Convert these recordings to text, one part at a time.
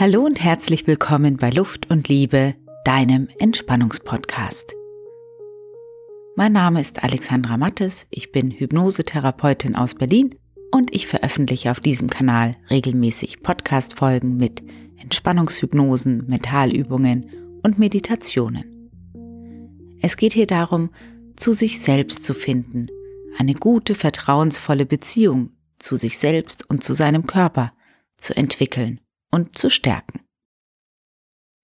Hallo und herzlich willkommen bei Luft und Liebe, deinem Entspannungspodcast. Mein Name ist Alexandra Mattes, ich bin Hypnosetherapeutin aus Berlin und ich veröffentliche auf diesem Kanal regelmäßig Podcast-Folgen mit Entspannungshypnosen, Mentalübungen und Meditationen. Es geht hier darum, zu sich selbst zu finden, eine gute, vertrauensvolle Beziehung zu sich selbst und zu seinem Körper zu entwickeln und zu stärken.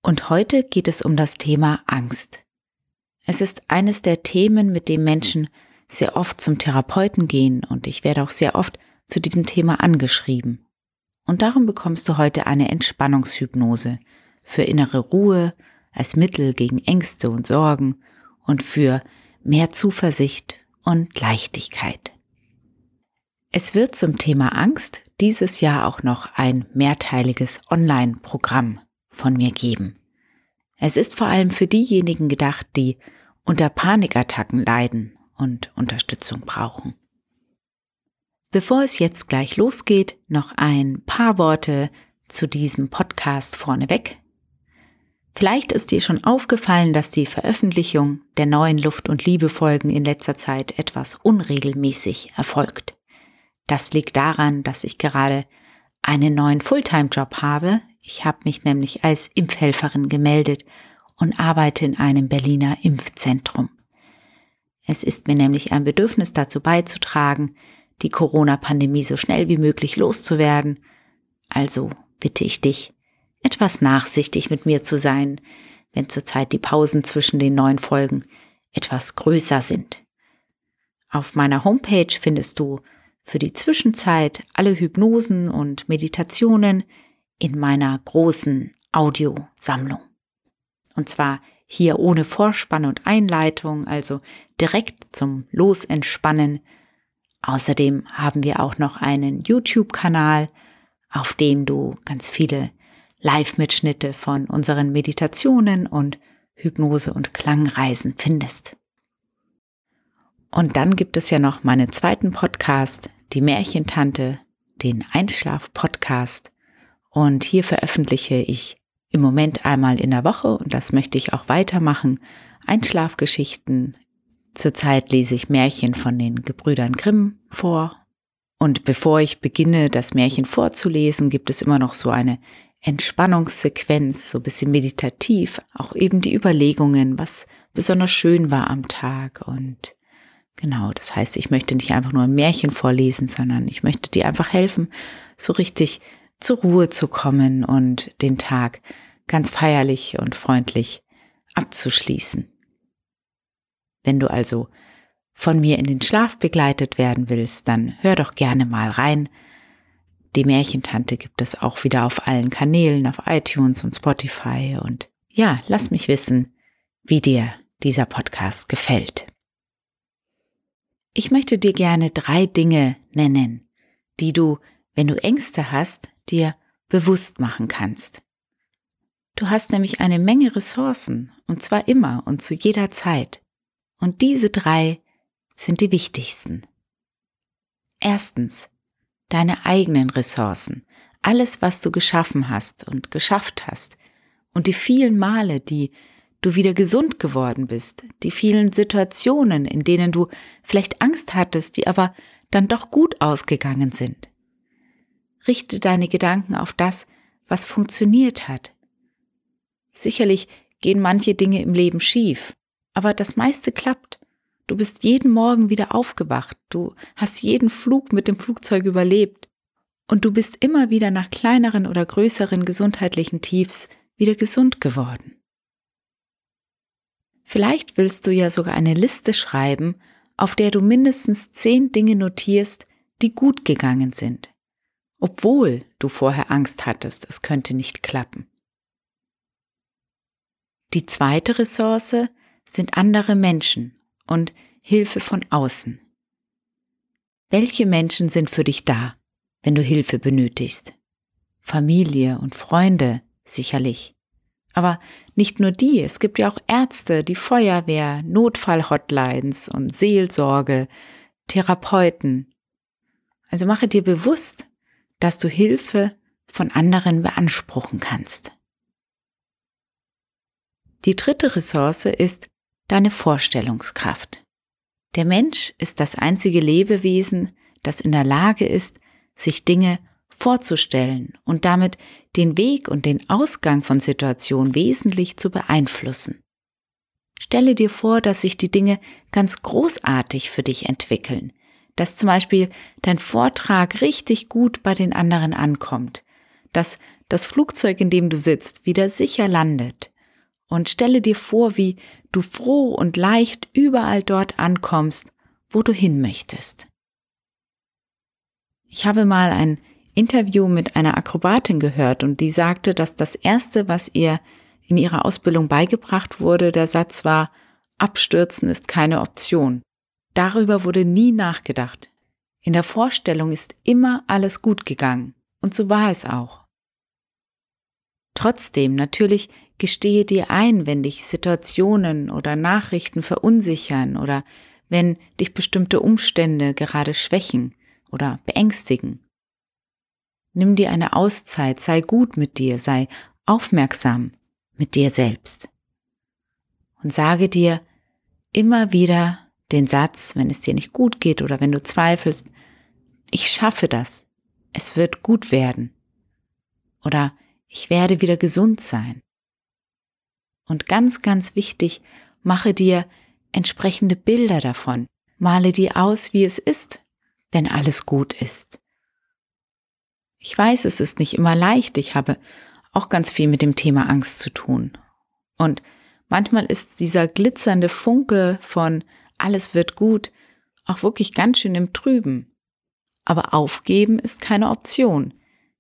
Und heute geht es um das Thema Angst. Es ist eines der Themen, mit dem Menschen sehr oft zum Therapeuten gehen und ich werde auch sehr oft zu diesem Thema angeschrieben. Und darum bekommst du heute eine Entspannungshypnose für innere Ruhe als Mittel gegen Ängste und Sorgen und für mehr Zuversicht und Leichtigkeit. Es wird zum Thema Angst dieses Jahr auch noch ein mehrteiliges Online-Programm von mir geben. Es ist vor allem für diejenigen gedacht, die unter Panikattacken leiden und Unterstützung brauchen. Bevor es jetzt gleich losgeht, noch ein paar Worte zu diesem Podcast vorneweg. Vielleicht ist dir schon aufgefallen, dass die Veröffentlichung der neuen Luft- und Liebe-Folgen in letzter Zeit etwas unregelmäßig erfolgt. Das liegt daran, dass ich gerade einen neuen Fulltime-Job habe. Ich habe mich nämlich als Impfhelferin gemeldet und arbeite in einem Berliner Impfzentrum. Es ist mir nämlich ein Bedürfnis dazu beizutragen, die Corona-Pandemie so schnell wie möglich loszuwerden. Also bitte ich dich, etwas nachsichtig mit mir zu sein, wenn zurzeit die Pausen zwischen den neuen Folgen etwas größer sind. Auf meiner Homepage findest du für die Zwischenzeit alle Hypnosen und Meditationen in meiner großen Audiosammlung. Und zwar hier ohne Vorspann und Einleitung, also direkt zum Losentspannen. Außerdem haben wir auch noch einen YouTube-Kanal, auf dem du ganz viele Live-Mitschnitte von unseren Meditationen und Hypnose- und Klangreisen findest. Und dann gibt es ja noch meinen zweiten Podcast, die Märchentante, den Einschlaf-Podcast. Und hier veröffentliche ich im Moment einmal in der Woche, und das möchte ich auch weitermachen, Einschlafgeschichten. Zurzeit lese ich Märchen von den Gebrüdern Grimm vor. Und bevor ich beginne, das Märchen vorzulesen, gibt es immer noch so eine Entspannungssequenz, so ein bisschen meditativ, auch eben die Überlegungen, was besonders schön war am Tag und Genau, das heißt, ich möchte nicht einfach nur ein Märchen vorlesen, sondern ich möchte dir einfach helfen, so richtig zur Ruhe zu kommen und den Tag ganz feierlich und freundlich abzuschließen. Wenn du also von mir in den Schlaf begleitet werden willst, dann hör doch gerne mal rein. Die Märchentante gibt es auch wieder auf allen Kanälen, auf iTunes und Spotify. Und ja, lass mich wissen, wie dir dieser Podcast gefällt. Ich möchte dir gerne drei Dinge nennen, die du, wenn du Ängste hast, dir bewusst machen kannst. Du hast nämlich eine Menge Ressourcen, und zwar immer und zu jeder Zeit. Und diese drei sind die wichtigsten. Erstens, deine eigenen Ressourcen, alles, was du geschaffen hast und geschafft hast, und die vielen Male, die du wieder gesund geworden bist, die vielen Situationen, in denen du vielleicht Angst hattest, die aber dann doch gut ausgegangen sind. Richte deine Gedanken auf das, was funktioniert hat. Sicherlich gehen manche Dinge im Leben schief, aber das meiste klappt. Du bist jeden Morgen wieder aufgewacht, du hast jeden Flug mit dem Flugzeug überlebt und du bist immer wieder nach kleineren oder größeren gesundheitlichen Tiefs wieder gesund geworden. Vielleicht willst du ja sogar eine Liste schreiben, auf der du mindestens zehn Dinge notierst, die gut gegangen sind, obwohl du vorher Angst hattest, es könnte nicht klappen. Die zweite Ressource sind andere Menschen und Hilfe von außen. Welche Menschen sind für dich da, wenn du Hilfe benötigst? Familie und Freunde sicherlich. Aber nicht nur die, es gibt ja auch Ärzte, die Feuerwehr, Notfallhotlines und Seelsorge, Therapeuten. Also mache dir bewusst, dass du Hilfe von anderen beanspruchen kannst. Die dritte Ressource ist deine Vorstellungskraft. Der Mensch ist das einzige Lebewesen, das in der Lage ist, sich Dinge vorzustellen und damit den Weg und den Ausgang von Situationen wesentlich zu beeinflussen. Stelle dir vor, dass sich die Dinge ganz großartig für dich entwickeln, dass zum Beispiel dein Vortrag richtig gut bei den anderen ankommt, dass das Flugzeug, in dem du sitzt, wieder sicher landet. Und stelle dir vor, wie du froh und leicht überall dort ankommst, wo du hin möchtest. Ich habe mal ein Interview mit einer Akrobatin gehört und die sagte, dass das Erste, was ihr in ihrer Ausbildung beigebracht wurde, der Satz war, Abstürzen ist keine Option. Darüber wurde nie nachgedacht. In der Vorstellung ist immer alles gut gegangen. Und so war es auch. Trotzdem, natürlich gestehe dir ein, wenn dich Situationen oder Nachrichten verunsichern oder wenn dich bestimmte Umstände gerade schwächen oder beängstigen. Nimm dir eine Auszeit, sei gut mit dir, sei aufmerksam mit dir selbst. Und sage dir immer wieder den Satz, wenn es dir nicht gut geht oder wenn du zweifelst, ich schaffe das, es wird gut werden. Oder ich werde wieder gesund sein. Und ganz, ganz wichtig, mache dir entsprechende Bilder davon. Male dir aus, wie es ist, wenn alles gut ist. Ich weiß, es ist nicht immer leicht. Ich habe auch ganz viel mit dem Thema Angst zu tun. Und manchmal ist dieser glitzernde Funke von alles wird gut auch wirklich ganz schön im Trüben. Aber aufgeben ist keine Option.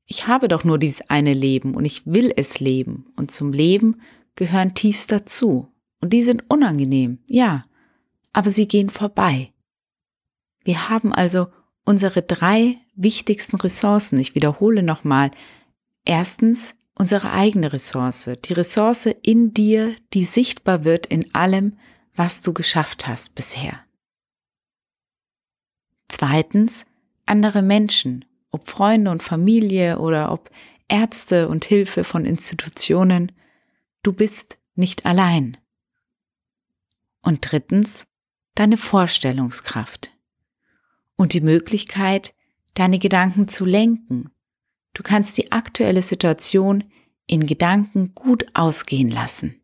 Ich habe doch nur dieses eine Leben und ich will es leben. Und zum Leben gehören Tiefs dazu. Und die sind unangenehm, ja, aber sie gehen vorbei. Wir haben also unsere drei wichtigsten Ressourcen. Ich wiederhole nochmal. Erstens unsere eigene Ressource, die Ressource in dir, die sichtbar wird in allem, was du geschafft hast bisher. Zweitens andere Menschen, ob Freunde und Familie oder ob Ärzte und Hilfe von Institutionen. Du bist nicht allein. Und drittens deine Vorstellungskraft und die Möglichkeit, deine Gedanken zu lenken Du kannst die aktuelle Situation in Gedanken gut ausgehen lassen.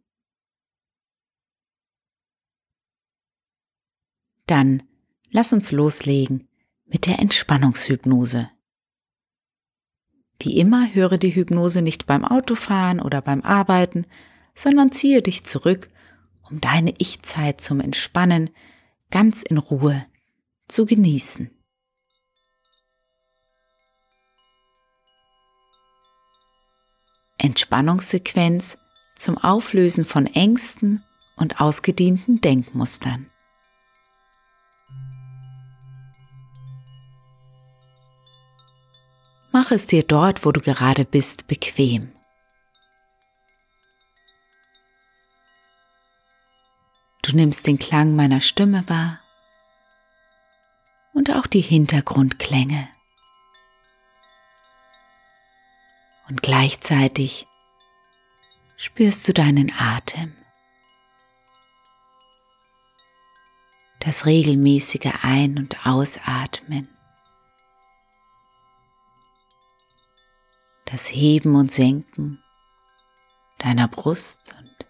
Dann lass uns loslegen mit der Entspannungshypnose. Wie immer höre die Hypnose nicht beim Autofahren oder beim Arbeiten, sondern ziehe dich zurück, um deine Ich-Zeit zum Entspannen ganz in Ruhe zu genießen. Entspannungssequenz zum Auflösen von Ängsten und ausgedienten Denkmustern. Mach es dir dort, wo du gerade bist, bequem. Du nimmst den Klang meiner Stimme wahr und auch die Hintergrundklänge. und gleichzeitig spürst du deinen Atem. Das regelmäßige Ein- und Ausatmen. Das Heben und Senken deiner Brust und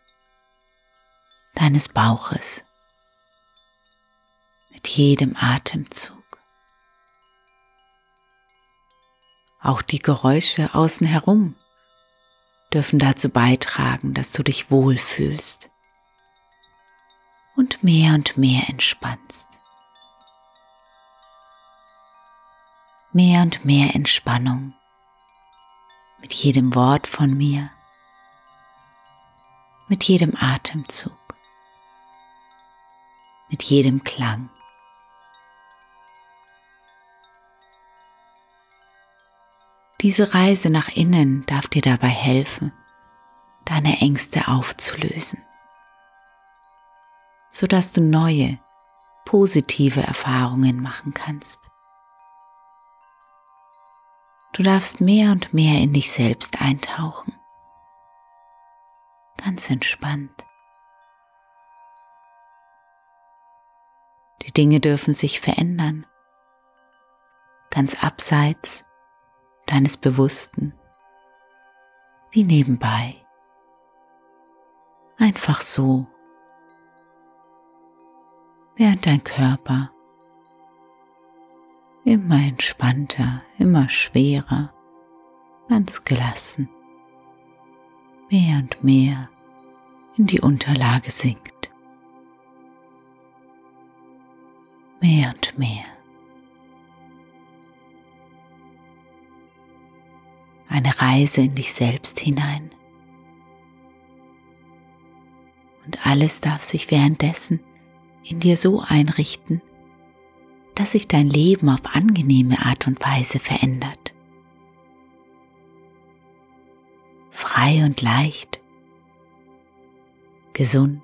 deines Bauches mit jedem Atemzug. Auch die Geräusche außen herum dürfen dazu beitragen, dass du dich wohlfühlst und mehr und mehr entspannst. Mehr und mehr Entspannung mit jedem Wort von mir, mit jedem Atemzug, mit jedem Klang. Diese Reise nach innen darf dir dabei helfen, deine Ängste aufzulösen, sodass du neue, positive Erfahrungen machen kannst. Du darfst mehr und mehr in dich selbst eintauchen. Ganz entspannt. Die Dinge dürfen sich verändern, ganz abseits deines Bewussten, wie nebenbei. Einfach so, während dein Körper immer entspannter, immer schwerer, ganz gelassen, mehr und mehr in die Unterlage sinkt. Mehr und mehr. Eine Reise in dich selbst hinein. Und alles darf sich währenddessen in dir so einrichten, dass sich dein Leben auf angenehme Art und Weise verändert. Frei und leicht, gesund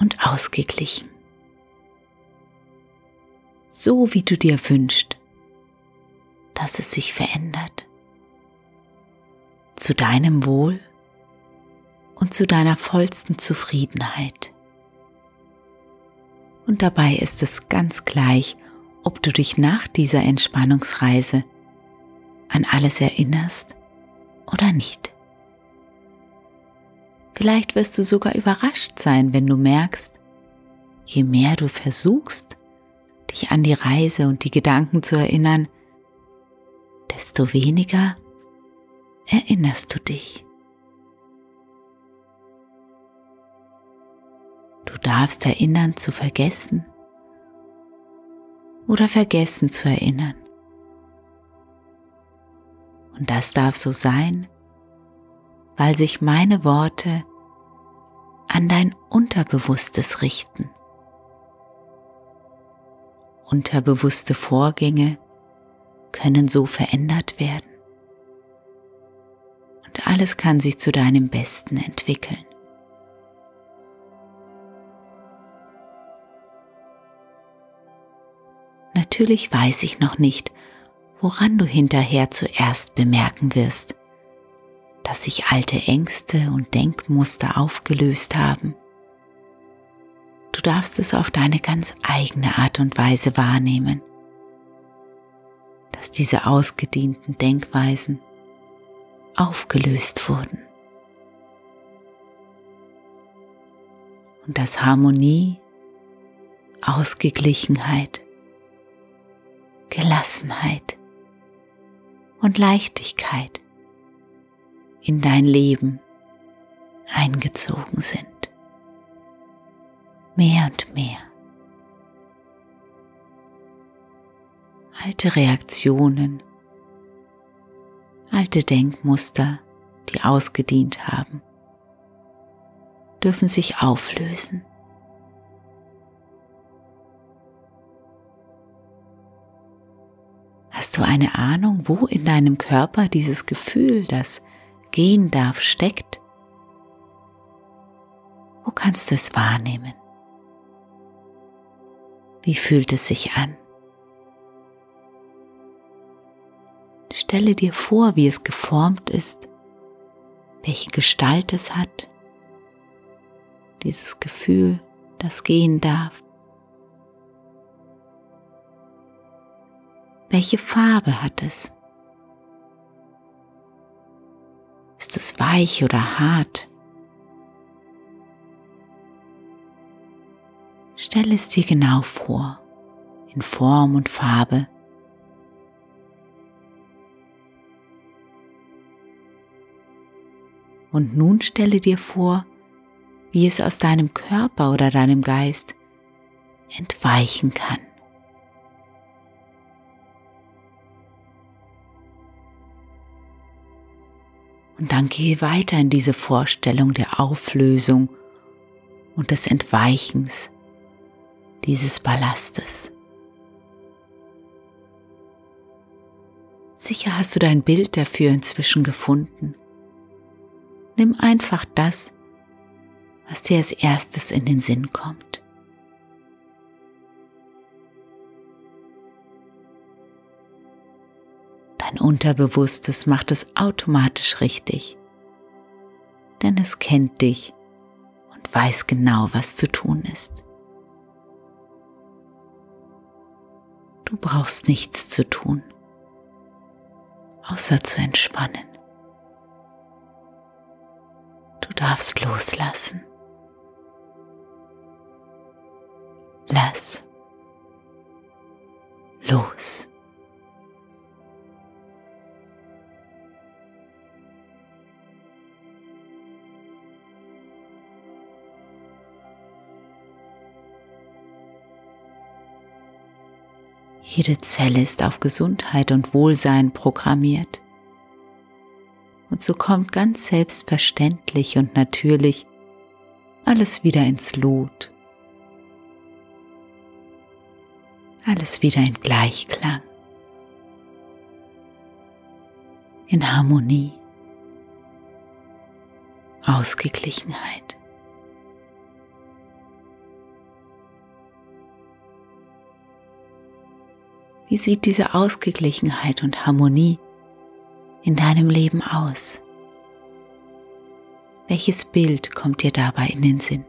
und ausgeglichen. So wie du dir wünschst, dass es sich verändert. Zu deinem Wohl und zu deiner vollsten Zufriedenheit. Und dabei ist es ganz gleich, ob du dich nach dieser Entspannungsreise an alles erinnerst oder nicht. Vielleicht wirst du sogar überrascht sein, wenn du merkst, je mehr du versuchst, dich an die Reise und die Gedanken zu erinnern, desto weniger erinnerst du dich. Du darfst erinnern zu vergessen oder vergessen zu erinnern. Und das darf so sein, weil sich meine Worte an dein Unterbewusstes richten. Unterbewusste Vorgänge können so verändert werden. Und alles kann sich zu deinem Besten entwickeln. Natürlich weiß ich noch nicht, woran du hinterher zuerst bemerken wirst, dass sich alte Ängste und Denkmuster aufgelöst haben. Du darfst es auf deine ganz eigene Art und Weise wahrnehmen, dass diese ausgedienten Denkweisen aufgelöst wurden. Und dass Harmonie, Ausgeglichenheit Gelassenheit und Leichtigkeit in dein Leben eingezogen sind. Mehr und mehr. Alte Reaktionen, alte Denkmuster, die ausgedient haben, dürfen sich auflösen Hast du eine Ahnung, wo in deinem Körper dieses Gefühl, das gehen darf, steckt? Wo kannst du es wahrnehmen? Wie fühlt es sich an? Stelle dir vor, wie es geformt ist, welche Gestalt es hat, dieses Gefühl, das gehen darf. Welche Farbe hat es? Ist es weich oder hart? Stell es dir genau vor, in Form und Farbe. Und nun stelle dir vor, wie es aus deinem Körper oder deinem Geist entweichen kann. Und dann gehe weiter in diese Vorstellung der Auflösung und des Entweichens dieses Ballastes. Sicher hast du dein Bild dafür inzwischen gefunden. Nimm einfach das, was dir als erstes in den Sinn kommt. Dein Unterbewusstes macht es automatisch richtig, denn es kennt dich und weiß genau, was zu tun ist. Du brauchst nichts zu tun, außer zu entspannen. Darfst loslassen. Lass los. Jede Zelle ist auf Gesundheit und Wohlsein programmiert. Und so kommt ganz selbstverständlich und natürlich alles wieder ins Lot. Alles wieder in Gleichklang, in Harmonie, Ausgeglichenheit. Wie sieht diese Ausgeglichenheit und Harmonie in deinem Leben aus? Welches Bild kommt dir dabei in den Sinn?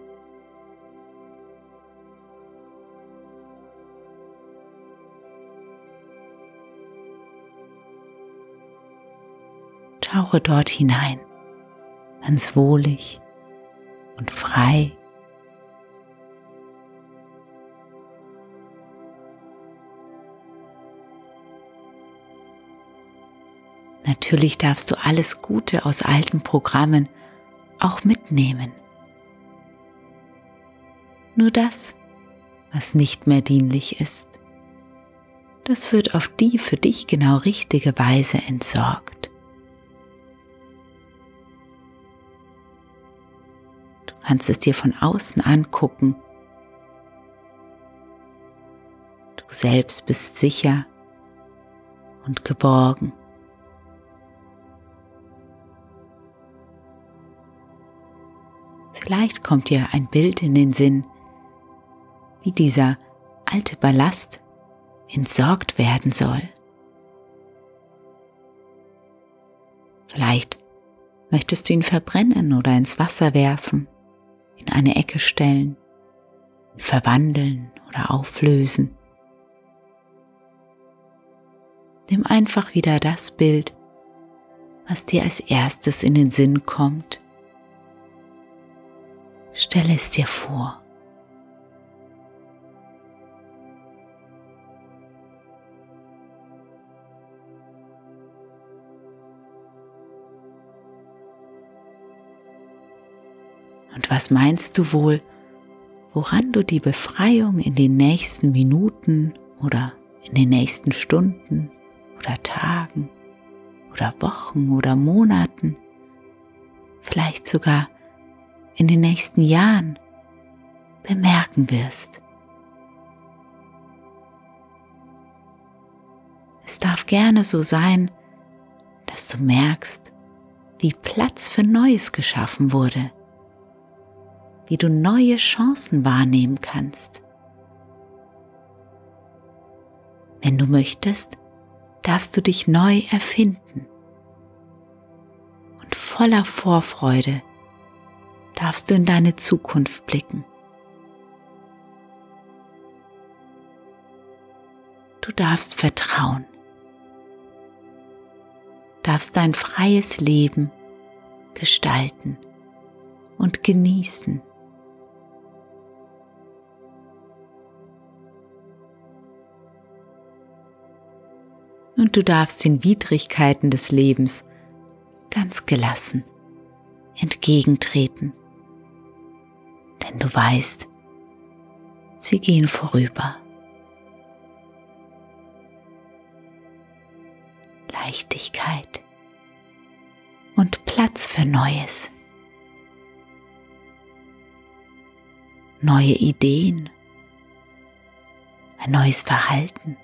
Tauche dort hinein, ganz wohlig und frei Natürlich darfst du alles Gute aus alten Programmen auch mitnehmen. Nur das, was nicht mehr dienlich ist, das wird auf die für dich genau richtige Weise entsorgt. Du kannst es dir von außen angucken. Du selbst bist sicher und geborgen. Vielleicht kommt dir ein Bild in den Sinn, wie dieser alte Ballast entsorgt werden soll. Vielleicht möchtest du ihn verbrennen oder ins Wasser werfen, in eine Ecke stellen, verwandeln oder auflösen. Nimm einfach wieder das Bild, was dir als erstes in den Sinn kommt Stelle es dir vor. Und was meinst du wohl, woran du die Befreiung in den nächsten Minuten oder in den nächsten Stunden oder Tagen oder Wochen oder Monaten, vielleicht sogar in den nächsten Jahren bemerken wirst. Es darf gerne so sein, dass du merkst, wie Platz für Neues geschaffen wurde, wie du neue Chancen wahrnehmen kannst. Wenn du möchtest, darfst du dich neu erfinden und voller Vorfreude darfst du in deine Zukunft blicken. Du darfst vertrauen, darfst dein freies Leben gestalten und genießen. Und du darfst den Widrigkeiten des Lebens ganz gelassen entgegentreten denn du weißt, sie gehen vorüber. Leichtigkeit und Platz für Neues. Neue Ideen, ein neues Verhalten,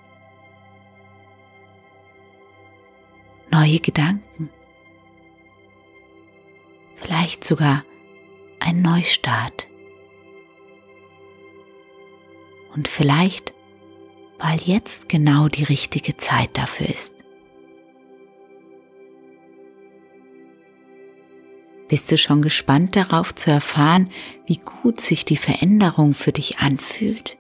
neue Gedanken, vielleicht sogar ein Neustart. und vielleicht, weil jetzt genau die richtige Zeit dafür ist. Bist du schon gespannt darauf zu erfahren, wie gut sich die Veränderung für dich anfühlt?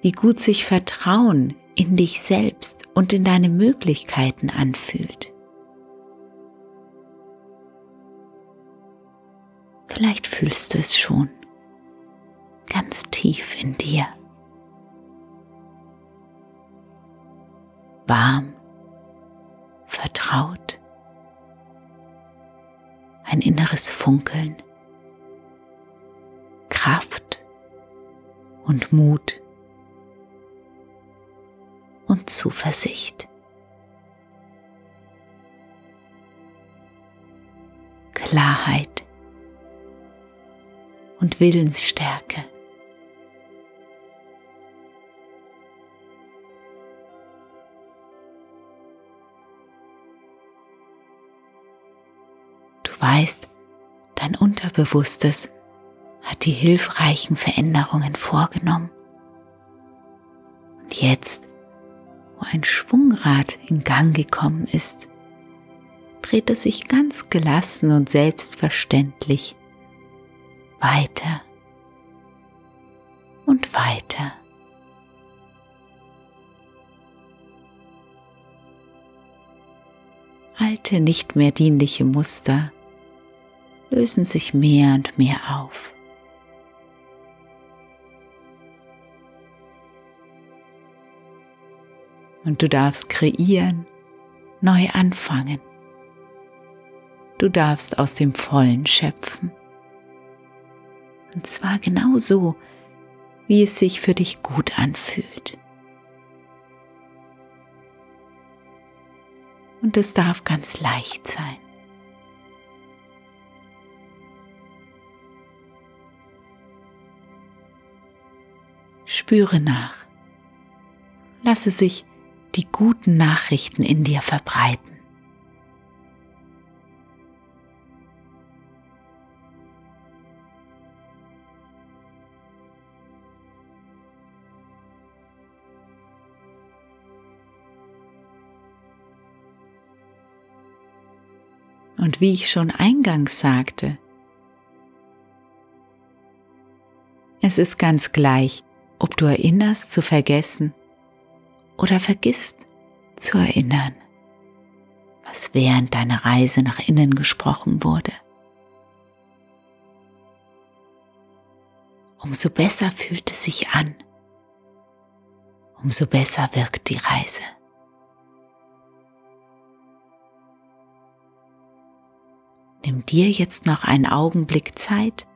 Wie gut sich Vertrauen in dich selbst und in deine Möglichkeiten anfühlt? Vielleicht fühlst du es schon ganz tief in dir. Warm, vertraut ein inneres Funkeln, Kraft und Mut und Zuversicht. Klarheit und Willensstärke. Weißt, dein Unterbewusstes hat die hilfreichen Veränderungen vorgenommen. Und jetzt, wo ein Schwungrad in Gang gekommen ist, dreht es sich ganz gelassen und selbstverständlich weiter und weiter. Alte, nicht mehr dienliche Muster lösen sich mehr und mehr auf. Und du darfst kreieren, neu anfangen. Du darfst aus dem Vollen schöpfen. Und zwar genau so, wie es sich für dich gut anfühlt. Und es darf ganz leicht sein. Spüre nach. Lasse sich die guten Nachrichten in dir verbreiten. Und wie ich schon eingangs sagte, es ist ganz gleich, ob du erinnerst zu vergessen oder vergisst zu erinnern, was während deiner Reise nach innen gesprochen wurde. Umso besser fühlt es sich an, umso besser wirkt die Reise. Nimm dir jetzt noch einen Augenblick Zeit,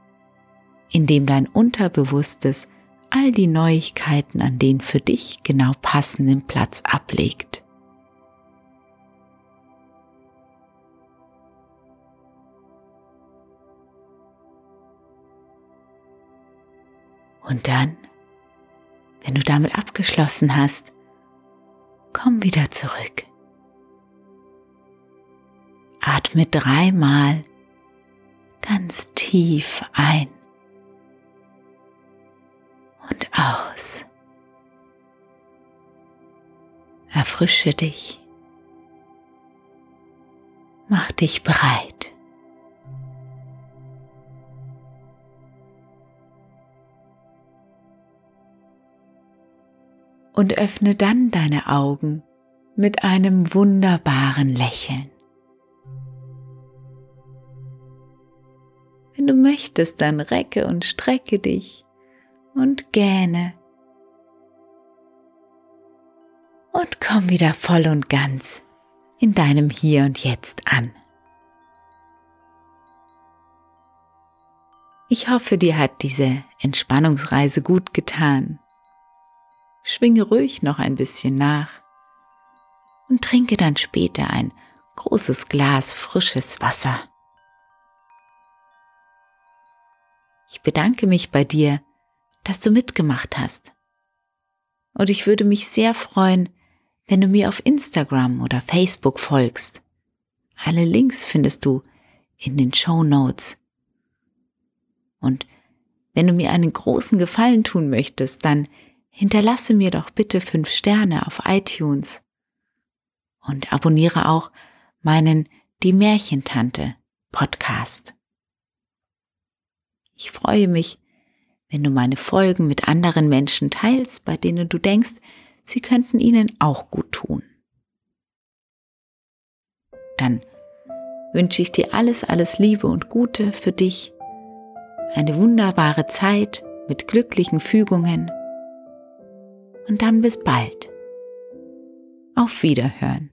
in dem dein Unterbewusstes all die Neuigkeiten an den für dich genau passenden Platz ablegt. Und dann, wenn du damit abgeschlossen hast, komm wieder zurück. Atme dreimal ganz tief ein und aus. Erfrische dich. Mach dich bereit. Und öffne dann deine Augen mit einem wunderbaren Lächeln. Wenn du möchtest, dann recke und strecke dich und gähne. Und komm wieder voll und ganz in deinem Hier und Jetzt an. Ich hoffe, dir hat diese Entspannungsreise gut getan. Schwinge ruhig noch ein bisschen nach und trinke dann später ein großes Glas frisches Wasser. Ich bedanke mich bei dir dass du mitgemacht hast. Und ich würde mich sehr freuen, wenn du mir auf Instagram oder Facebook folgst. Alle Links findest du in den Show Notes. Und wenn du mir einen großen Gefallen tun möchtest, dann hinterlasse mir doch bitte fünf Sterne auf iTunes und abonniere auch meinen die Märchentante Podcast. Ich freue mich, wenn du meine Folgen mit anderen Menschen teilst, bei denen du denkst, sie könnten ihnen auch gut tun. Dann wünsche ich dir alles, alles Liebe und Gute für dich, eine wunderbare Zeit mit glücklichen Fügungen und dann bis bald. Auf Wiederhören.